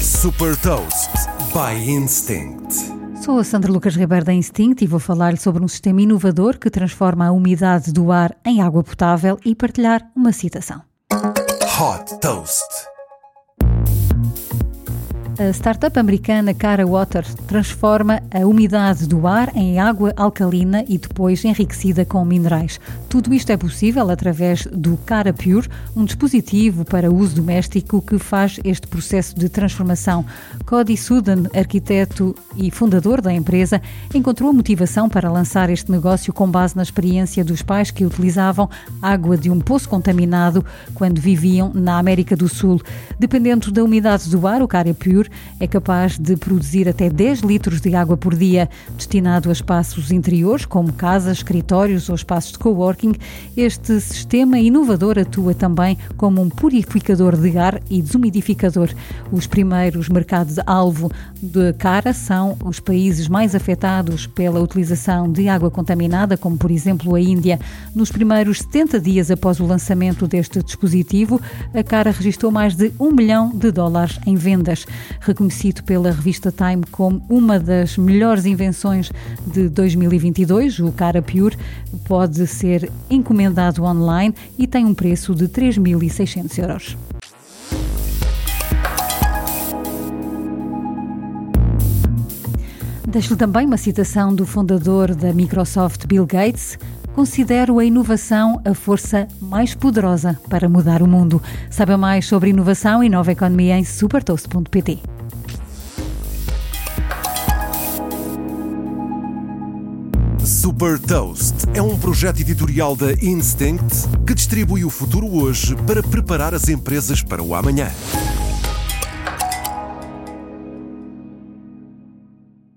Super Toast by Instinct. Sou a Sandra Lucas Ribeiro da Instinct e vou falar-lhe sobre um sistema inovador que transforma a umidade do ar em água potável e partilhar uma citação. Hot Toast. A startup americana Cara Water transforma a umidade do ar em água alcalina e depois enriquecida com minerais. Tudo isto é possível através do Cara Pure, um dispositivo para uso doméstico que faz este processo de transformação. Cody Sudan, arquiteto e fundador da empresa, encontrou a motivação para lançar este negócio com base na experiência dos pais que utilizavam água de um poço contaminado quando viviam na América do Sul. Dependendo da umidade do ar, o Cara Pure é capaz de produzir até 10 litros de água por dia, destinado a espaços interiores, como casas, escritórios ou espaços de coworking. Este sistema inovador atua também como um purificador de ar e desumidificador. Os primeiros mercados-alvo de cara são os países mais afetados pela utilização de água contaminada, como por exemplo a Índia. Nos primeiros 70 dias após o lançamento deste dispositivo, a cara registrou mais de um milhão de dólares em vendas reconhecido pela revista Time como uma das melhores invenções de 2022. O Cara Pure pode ser encomendado online e tem um preço de 3.600 euros. Deixo-lhe também uma citação do fundador da Microsoft, Bill Gates. Considero a inovação a força mais poderosa para mudar o mundo. Saiba mais sobre inovação e nova economia em supertoast.pt. Super Toast é um projeto editorial da Instinct que distribui o futuro hoje para preparar as empresas para o amanhã.